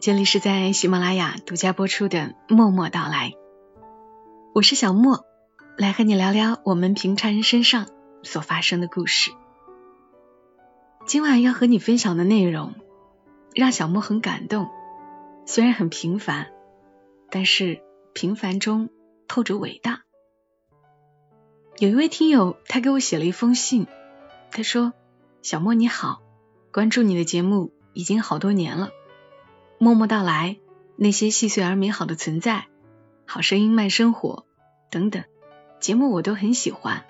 这里是在喜马拉雅独家播出的《默默到来》，我是小莫，来和你聊聊我们平常人身上所发生的故事。今晚要和你分享的内容，让小莫很感动。虽然很平凡，但是平凡中透着伟大。有一位听友，他给我写了一封信，他说：“小莫你好，关注你的节目。”已经好多年了，默默到来，那些细碎而美好的存在，好声音慢生活等等节目我都很喜欢。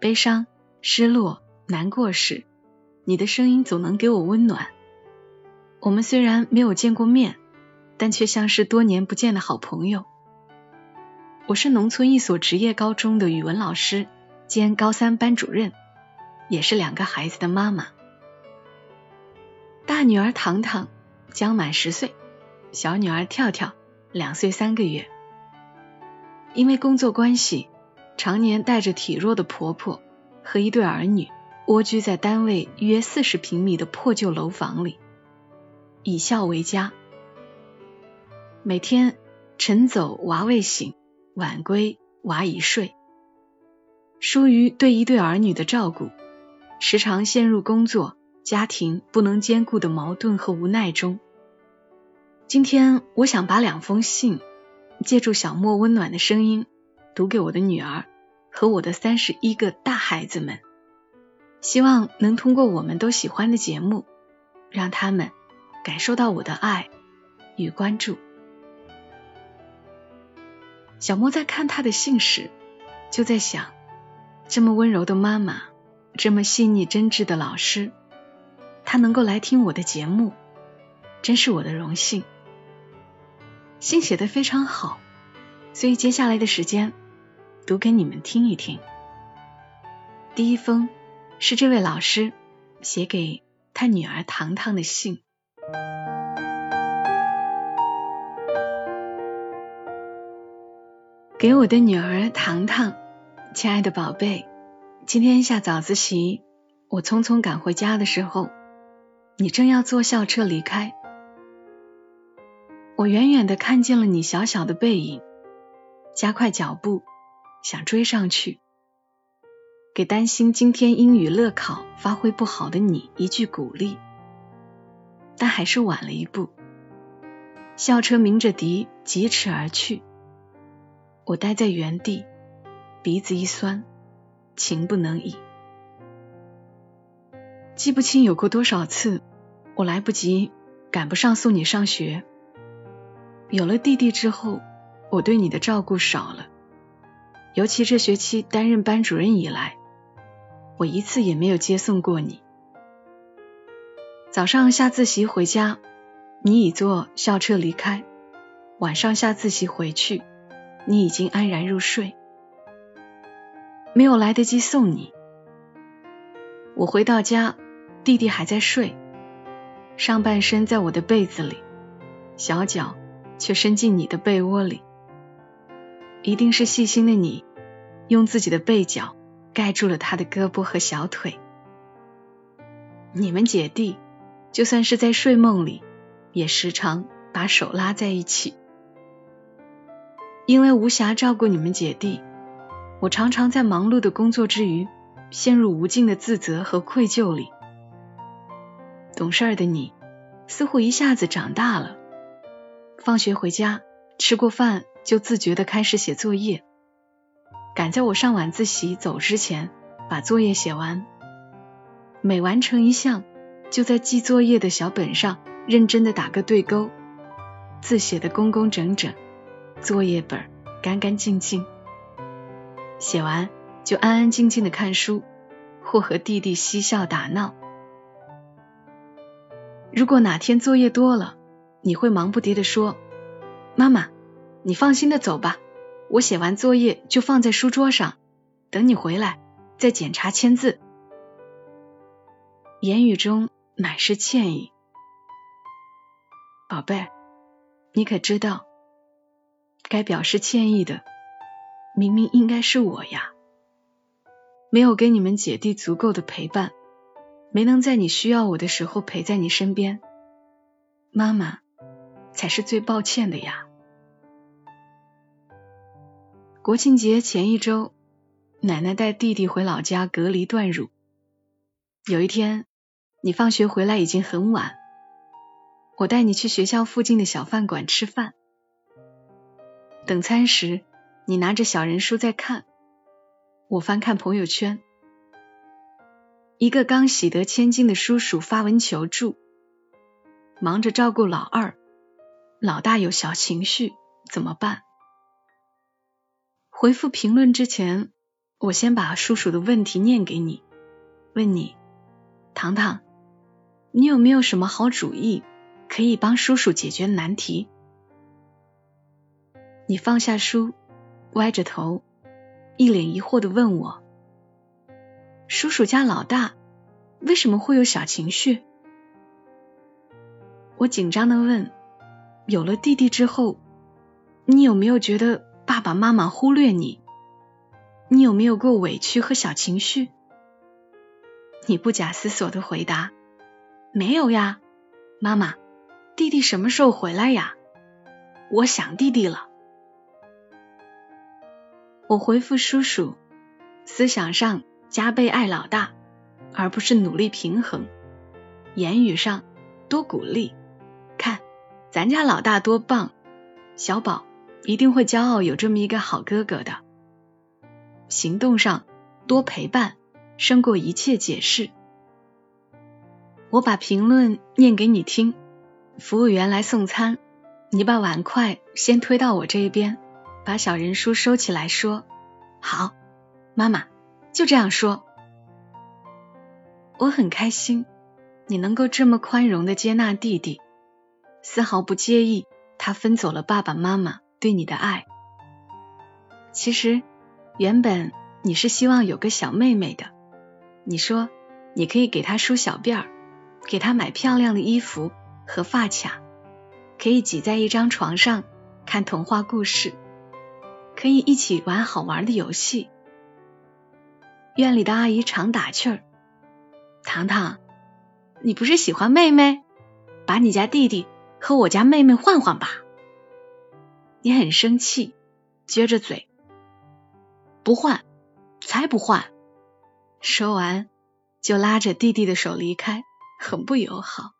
悲伤、失落、难过时，你的声音总能给我温暖。我们虽然没有见过面，但却像是多年不见的好朋友。我是农村一所职业高中的语文老师兼高三班主任，也是两个孩子的妈妈。大女儿糖糖将满十岁，小女儿跳跳两岁三个月。因为工作关系，常年带着体弱的婆婆和一对儿女蜗居在单位约四十平米的破旧楼房里，以孝为家。每天晨走娃未醒，晚归娃已睡。疏于对一对儿女的照顾，时常陷入工作。家庭不能兼顾的矛盾和无奈中，今天我想把两封信，借助小莫温暖的声音，读给我的女儿和我的三十一个大孩子们，希望能通过我们都喜欢的节目，让他们感受到我的爱与关注。小莫在看他的信时，就在想，这么温柔的妈妈，这么细腻真挚的老师。他能够来听我的节目，真是我的荣幸。信写的非常好，所以接下来的时间读给你们听一听。第一封是这位老师写给他女儿糖糖的信。给我的女儿糖糖，亲爱的宝贝，今天下早自习，我匆匆赶回家的时候。你正要坐校车离开，我远远的看见了你小小的背影，加快脚步想追上去，给担心今天英语乐考发挥不好的你一句鼓励，但还是晚了一步。校车鸣着笛疾驰而去，我待在原地，鼻子一酸，情不能已。记不清有过多少次，我来不及赶不上送你上学。有了弟弟之后，我对你的照顾少了，尤其这学期担任班主任以来，我一次也没有接送过你。早上下自习回家，你已坐校车离开；晚上下自习回去，你已经安然入睡，没有来得及送你。我回到家。弟弟还在睡，上半身在我的被子里，小脚却伸进你的被窝里。一定是细心的你，用自己的被角盖住了他的胳膊和小腿。你们姐弟就算是在睡梦里，也时常把手拉在一起。因为无暇照顾你们姐弟，我常常在忙碌的工作之余，陷入无尽的自责和愧疚里。懂事的你，似乎一下子长大了。放学回家，吃过饭就自觉的开始写作业，赶在我上晚自习走之前把作业写完。每完成一项，就在记作业的小本上认真的打个对勾，字写的工工整整，作业本干干净净。写完就安安静静的看书，或和弟弟嬉笑打闹。如果哪天作业多了，你会忙不迭地说：“妈妈，你放心的走吧，我写完作业就放在书桌上，等你回来再检查签字。言语中满是歉意。宝贝，你可知道，该表示歉意的明明应该是我呀，没有给你们姐弟足够的陪伴，没能在你需要我的时候陪在你身边，妈妈才是最抱歉的呀。国庆节前一周，奶奶带弟弟回老家隔离断乳。有一天，你放学回来已经很晚，我带你去学校附近的小饭馆吃饭。等餐时，你拿着小人书在看，我翻看朋友圈，一个刚喜得千金的叔叔发文求助，忙着照顾老二，老大有小情绪，怎么办？回复评论之前，我先把叔叔的问题念给你，问你，糖糖，你有没有什么好主意可以帮叔叔解决难题？你放下书，歪着头，一脸疑惑的问我，叔叔家老大为什么会有小情绪？我紧张的问，有了弟弟之后，你有没有觉得？爸爸妈妈忽略你，你有没有过委屈和小情绪？你不假思索的回答：“没有呀，妈妈，弟弟什么时候回来呀？我想弟弟了。”我回复叔叔：“思想上加倍爱老大，而不是努力平衡；言语上多鼓励，看咱家老大多棒，小宝。”一定会骄傲有这么一个好哥哥的。行动上多陪伴，胜过一切解释。我把评论念给你听。服务员来送餐，你把碗筷先推到我这一边，把小人书收起来，说：“好，妈妈就这样说。”我很开心，你能够这么宽容的接纳弟弟，丝毫不介意他分走了爸爸妈妈。对你的爱，其实原本你是希望有个小妹妹的。你说你可以给她梳小辫儿，给她买漂亮的衣服和发卡，可以挤在一张床上看童话故事，可以一起玩好玩的游戏。院里的阿姨常打趣儿：“糖糖，你不是喜欢妹妹？把你家弟弟和我家妹妹换换吧。”你很生气，撅着嘴，不换，才不换！说完就拉着弟弟的手离开，很不友好。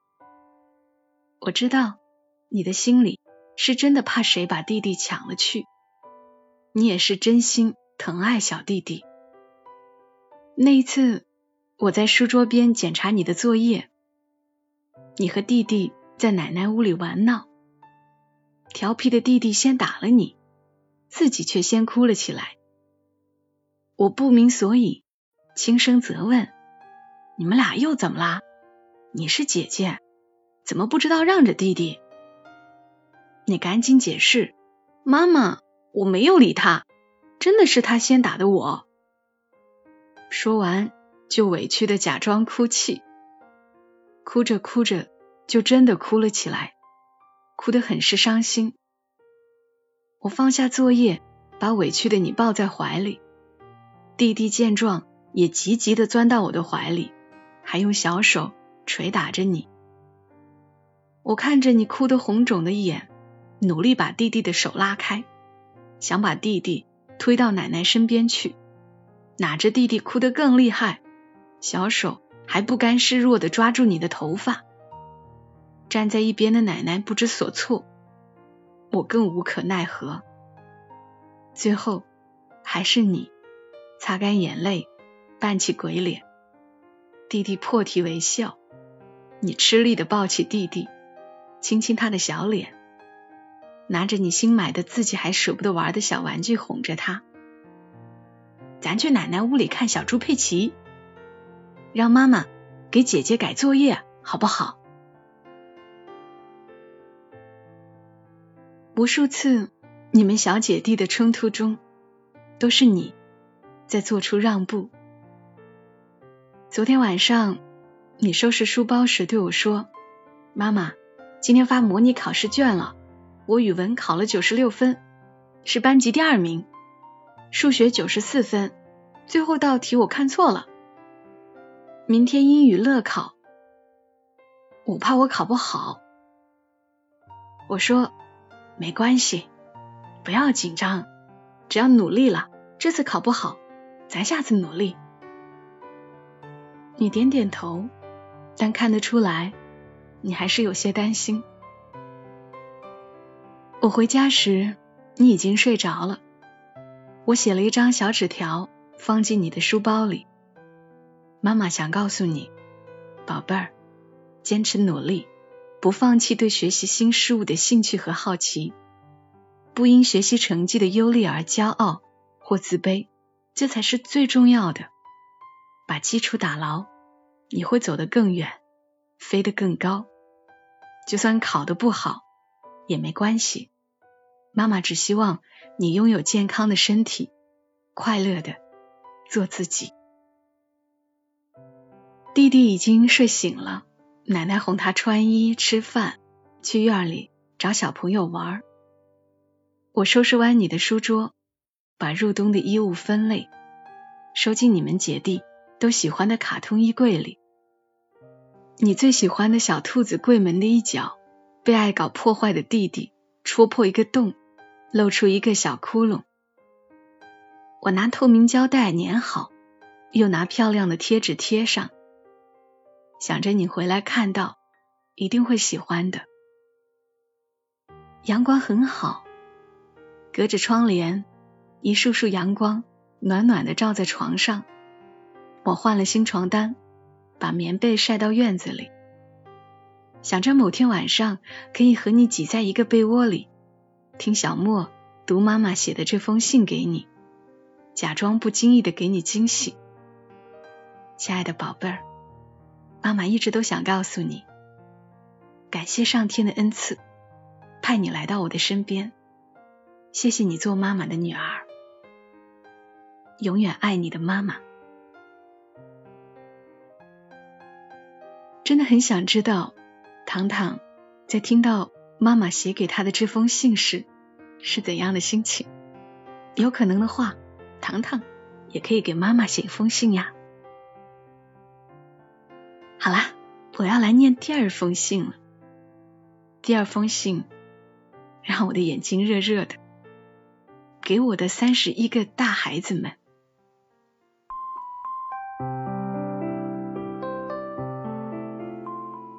我知道你的心里是真的怕谁把弟弟抢了去，你也是真心疼爱小弟弟。那一次我在书桌边检查你的作业，你和弟弟在奶奶屋里玩闹。调皮的弟弟先打了你，自己却先哭了起来。我不明所以，轻声责问：“你们俩又怎么啦？你是姐姐，怎么不知道让着弟弟？”你赶紧解释：“妈妈，我没有理他，真的是他先打的我。”说完就委屈的假装哭泣，哭着哭着就真的哭了起来。哭得很是伤心，我放下作业，把委屈的你抱在怀里。弟弟见状，也急急的钻到我的怀里，还用小手捶打着你。我看着你哭得红肿的眼，努力把弟弟的手拉开，想把弟弟推到奶奶身边去。哪知弟弟哭得更厉害，小手还不甘示弱的抓住你的头发。站在一边的奶奶不知所措，我更无可奈何。最后还是你擦干眼泪，扮起鬼脸。弟弟破涕为笑，你吃力的抱起弟弟，亲亲他的小脸，拿着你新买的自己还舍不得玩的小玩具哄着他。咱去奶奶屋里看小猪佩奇，让妈妈给姐姐改作业，好不好？无数次，你们小姐弟的冲突中，都是你在做出让步。昨天晚上，你收拾书包时对我说：“妈妈，今天发模拟考试卷了，我语文考了九十六分，是班级第二名；数学九十四分，最后道题我看错了。明天英语乐考，我怕我考不好。”我说：“没关系。”不要紧张，只要努力了，这次考不好，咱下次努力。你点点头，但看得出来，你还是有些担心。我回家时，你已经睡着了。我写了一张小纸条，放进你的书包里。妈妈想告诉你，宝贝儿，坚持努力，不放弃对学习新事物的兴趣和好奇。不因学习成绩的优劣而骄傲或自卑，这才是最重要的。把基础打牢，你会走得更远，飞得更高。就算考得不好也没关系，妈妈只希望你拥有健康的身体，快乐的做自己。弟弟已经睡醒了，奶奶哄他穿衣、吃饭，去院里找小朋友玩。我收拾完你的书桌，把入冬的衣物分类，收进你们姐弟都喜欢的卡通衣柜里。你最喜欢的小兔子柜门的一角，被爱搞破坏的弟弟戳破一个洞，露出一个小窟窿。我拿透明胶带粘好，又拿漂亮的贴纸贴上，想着你回来看到，一定会喜欢的。阳光很好。隔着窗帘，一束束阳光暖暖的照在床上。我换了新床单，把棉被晒到院子里，想着某天晚上可以和你挤在一个被窝里，听小莫读妈妈写的这封信给你，假装不经意的给你惊喜。亲爱的宝贝儿，妈妈一直都想告诉你，感谢上天的恩赐，派你来到我的身边。谢谢你做妈妈的女儿，永远爱你的妈妈。真的很想知道，糖糖在听到妈妈写给他的这封信时是怎样的心情。有可能的话，糖糖也可以给妈妈写一封信呀。好啦，我要来念第二封信了。第二封信让我的眼睛热热的。给我的三十一个大孩子们，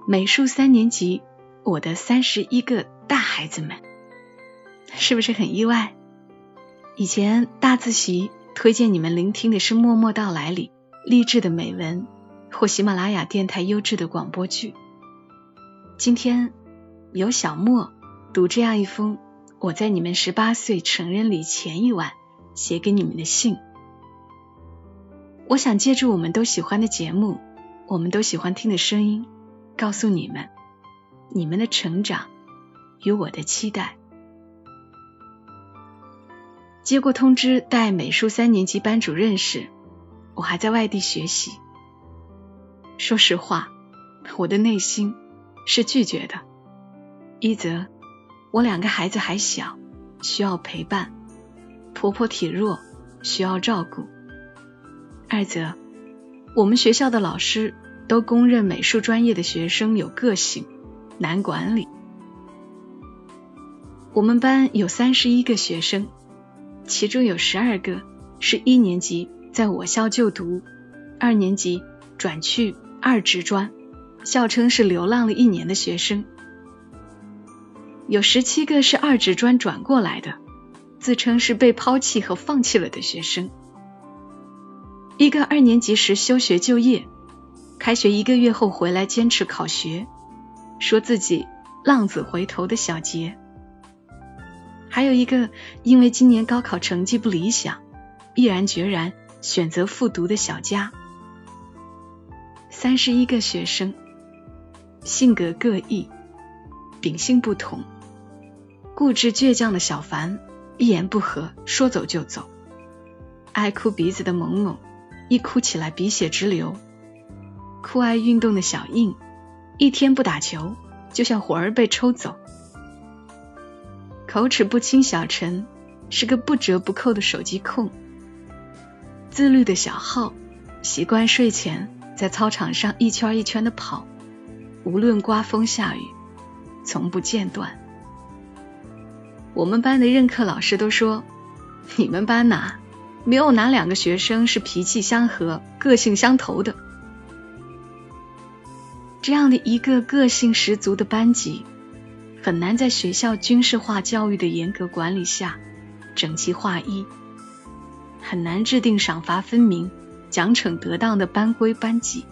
美术三年级，我的三十一个大孩子们，是不是很意外？以前大自习推荐你们聆听的是《默默到来》里励志的美文，或喜马拉雅电台优质的广播剧。今天由小莫读这样一封。我在你们十八岁成人礼前一晚写给你们的信，我想借助我们都喜欢的节目，我们都喜欢听的声音，告诉你们，你们的成长与我的期待。接过通知带美术三年级班主任时，我还在外地学习。说实话，我的内心是拒绝的。一则。我两个孩子还小，需要陪伴；婆婆体弱，需要照顾。二则，我们学校的老师都公认美术专业的学生有个性，难管理。我们班有三十一个学生，其中有十二个是一年级在我校就读，二年级转去二职专，校称是流浪了一年的学生。有十七个是二职专转过来的，自称是被抛弃和放弃了的学生。一个二年级时休学就业，开学一个月后回来坚持考学，说自己浪子回头的小杰。还有一个因为今年高考成绩不理想，毅然决然选择复读的小佳。三十一个学生，性格各异，秉性不同。固执倔强的小凡一言不合说走就走；爱哭鼻子的萌萌，一哭起来鼻血直流；酷爱运动的小印，一天不打球就像魂儿被抽走；口齿不清小陈，是个不折不扣的手机控；自律的小浩，习惯睡前在操场上一圈一圈的跑，无论刮风下雨，从不间断。我们班的任课老师都说，你们班哪没有哪两个学生是脾气相合、个性相投的？这样的一个个性十足的班级，很难在学校军事化教育的严格管理下整齐划一，很难制定赏罚分明、奖惩得当的班规班纪。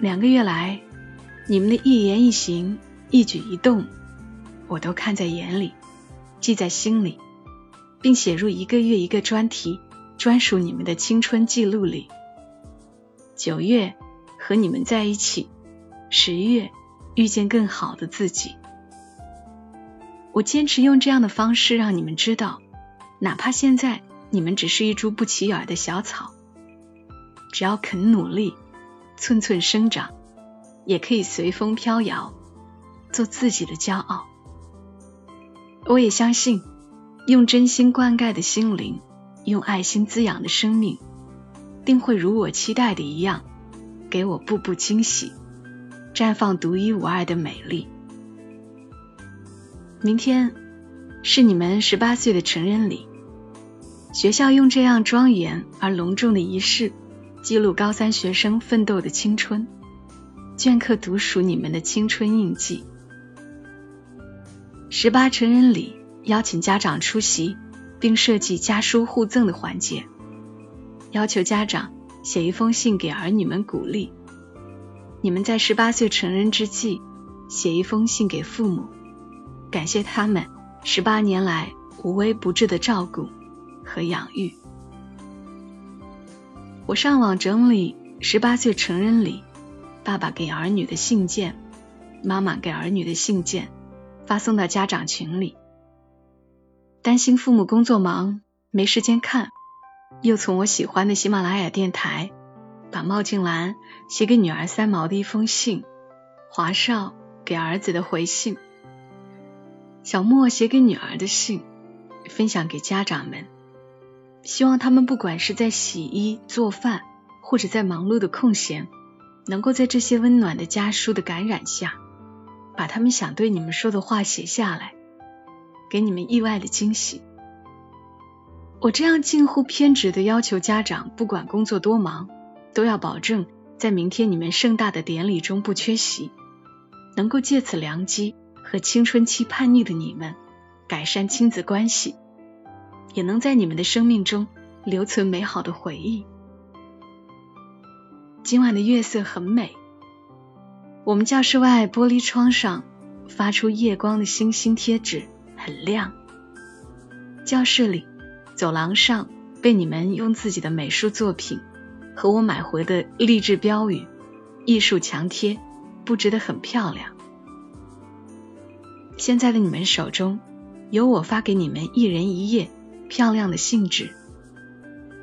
两个月来，你们的一言一行、一举一动。我都看在眼里，记在心里，并写入一个月一个专题，专属你们的青春记录里。九月和你们在一起，十月遇见更好的自己。我坚持用这样的方式让你们知道，哪怕现在你们只是一株不起眼的小草，只要肯努力，寸寸生长，也可以随风飘摇，做自己的骄傲。我也相信，用真心灌溉的心灵，用爱心滋养的生命，定会如我期待的一样，给我步步惊喜，绽放独一无二的美丽。明天是你们十八岁的成人礼，学校用这样庄严而隆重的仪式，记录高三学生奋斗的青春，镌刻独属你们的青春印记。十八成人礼邀请家长出席，并设计家书互赠的环节，要求家长写一封信给儿女们鼓励。你们在十八岁成人之际，写一封信给父母，感谢他们十八年来无微不至的照顾和养育。我上网整理十八岁成人礼，爸爸给儿女的信件，妈妈给儿女的信件。发送到家长群里，担心父母工作忙没时间看，又从我喜欢的喜马拉雅电台把冒静兰写给女儿三毛的一封信，华少给儿子的回信，小莫写给女儿的信，分享给家长们，希望他们不管是在洗衣做饭，或者在忙碌的空闲，能够在这些温暖的家书的感染下。把他们想对你们说的话写下来，给你们意外的惊喜。我这样近乎偏执的要求家长，不管工作多忙，都要保证在明天你们盛大的典礼中不缺席，能够借此良机和青春期叛逆的你们改善亲子关系，也能在你们的生命中留存美好的回忆。今晚的月色很美。我们教室外玻璃窗上发出夜光的星星贴纸，很亮。教室里、走廊上被你们用自己的美术作品和我买回的励志标语、艺术墙贴布置得很漂亮。现在的你们手中有我发给你们一人一页漂亮的信纸，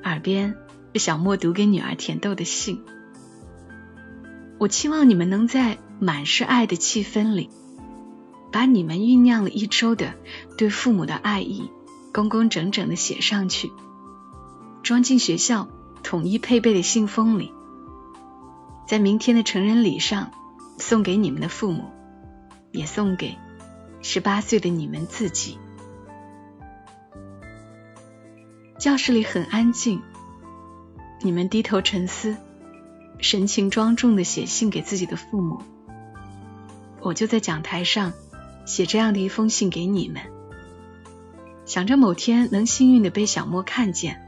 耳边是小莫读给女儿甜豆的信。我期望你们能在满是爱的气氛里，把你们酝酿了一周的对父母的爱意，工工整整的写上去，装进学校统一配备的信封里，在明天的成人礼上送给你们的父母，也送给十八岁的你们自己。教室里很安静，你们低头沉思。神情庄重的写信给自己的父母，我就在讲台上写这样的一封信给你们，想着某天能幸运的被小莫看见，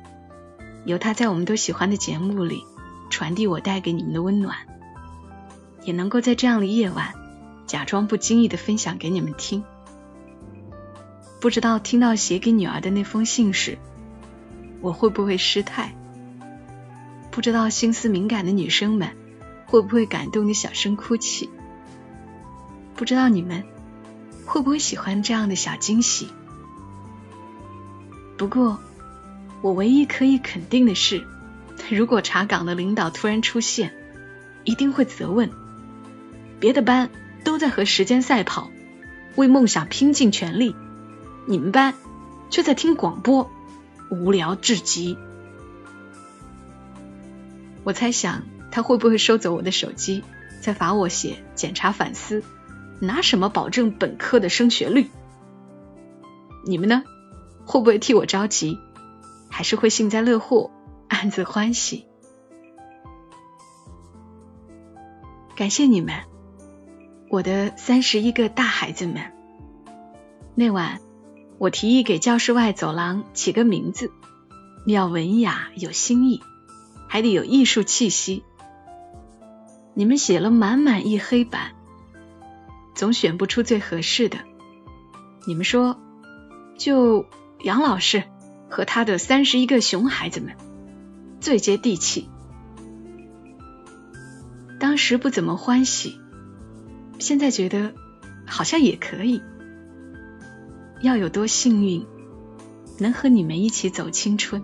由他在我们都喜欢的节目里传递我带给你们的温暖，也能够在这样的夜晚假装不经意的分享给你们听。不知道听到写给女儿的那封信时，我会不会失态？不知道心思敏感的女生们会不会感动的小声哭泣？不知道你们会不会喜欢这样的小惊喜不过，我唯一可以肯定的是，如果查岗的领导突然出现，一定会责问：别的班都在和时间赛跑，为梦想拼尽全力，你们班却在听广播，无聊至极。我猜想他会不会收走我的手机，再罚我写检查反思？拿什么保证本科的升学率？你们呢？会不会替我着急？还是会幸灾乐祸，暗自欢喜？感谢你们，我的三十一个大孩子们。那晚，我提议给教室外走廊起个名字，要文雅有新意，还得有艺术气息。你们写了满满一黑板。总选不出最合适的，你们说，就杨老师和他的三十一个熊孩子们最接地气。当时不怎么欢喜，现在觉得好像也可以。要有多幸运，能和你们一起走青春，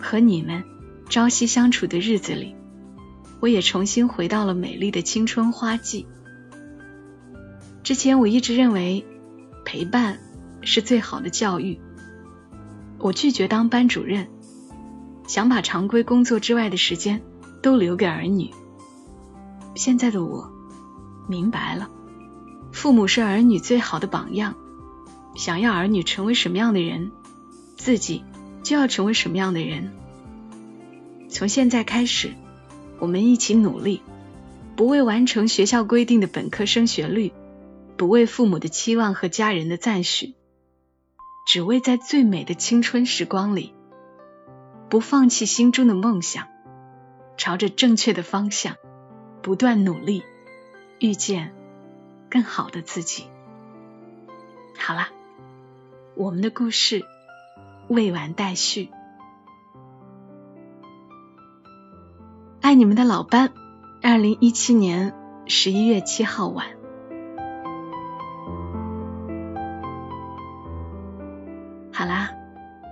和你们朝夕相处的日子里，我也重新回到了美丽的青春花季。之前我一直认为陪伴是最好的教育，我拒绝当班主任，想把常规工作之外的时间都留给儿女。现在的我明白了，父母是儿女最好的榜样，想要儿女成为什么样的人，自己就要成为什么样的人。从现在开始，我们一起努力，不为完成学校规定的本科升学率。不为父母的期望和家人的赞许，只为在最美的青春时光里，不放弃心中的梦想，朝着正确的方向不断努力，遇见更好的自己。好了，我们的故事未完待续。爱你们的老班，二零一七年十一月七号晚。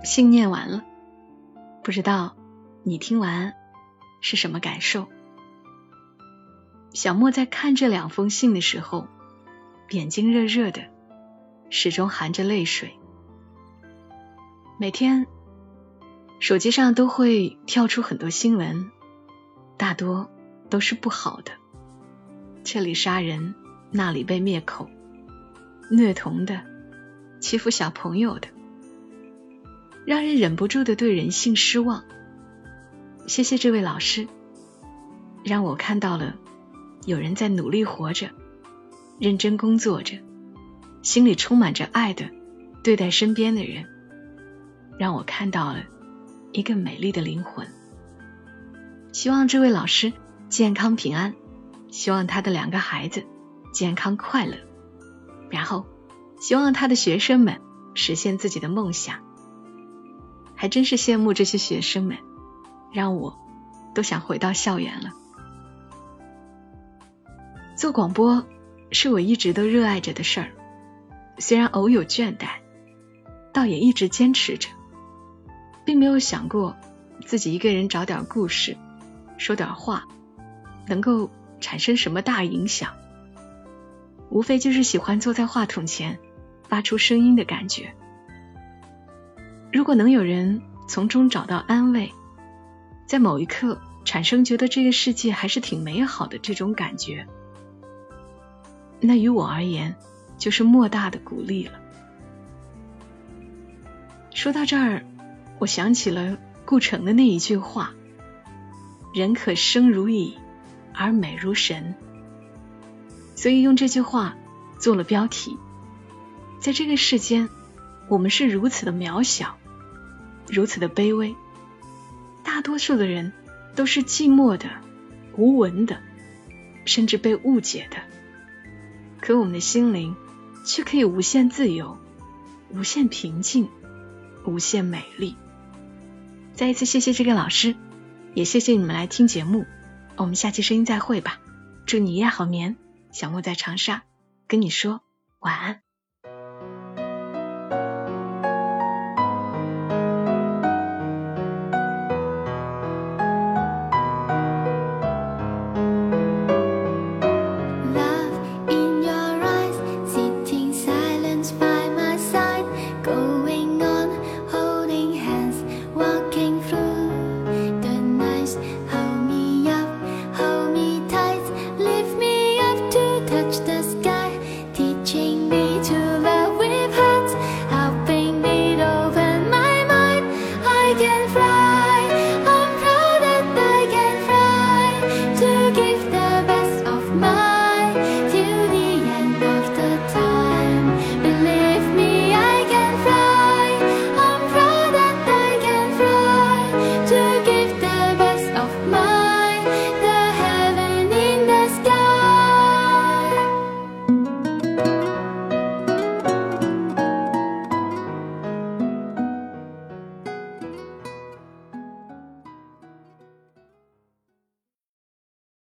信念完了，不知道你听完是什么感受？小莫在看这两封信的时候，眼睛热热的，始终含着泪水。每天手机上都会跳出很多新闻，大多都是不好的，这里杀人，那里被灭口，虐童的，欺负小朋友的。让人忍不住的对人性失望。谢谢这位老师，让我看到了有人在努力活着，认真工作着，心里充满着爱的对待身边的人，让我看到了一个美丽的灵魂。希望这位老师健康平安，希望他的两个孩子健康快乐，然后希望他的学生们实现自己的梦想。还真是羡慕这些学生们，让我都想回到校园了。做广播是我一直都热爱着的事儿，虽然偶有倦怠，倒也一直坚持着，并没有想过自己一个人找点故事，说点话，能够产生什么大影响。无非就是喜欢坐在话筒前发出声音的感觉。如果能有人从中找到安慰，在某一刻产生觉得这个世界还是挺美好的这种感觉，那于我而言就是莫大的鼓励了。说到这儿，我想起了顾城的那一句话：“人可生如蚁，而美如神。”所以用这句话做了标题。在这个世间，我们是如此的渺小。如此的卑微，大多数的人都是寂寞的、无闻的，甚至被误解的。可我们的心灵却可以无限自由、无限平静、无限美丽。再一次谢谢这个老师，也谢谢你们来听节目。我们下期声音再会吧。祝你一夜好眠，小莫在长沙跟你说晚安。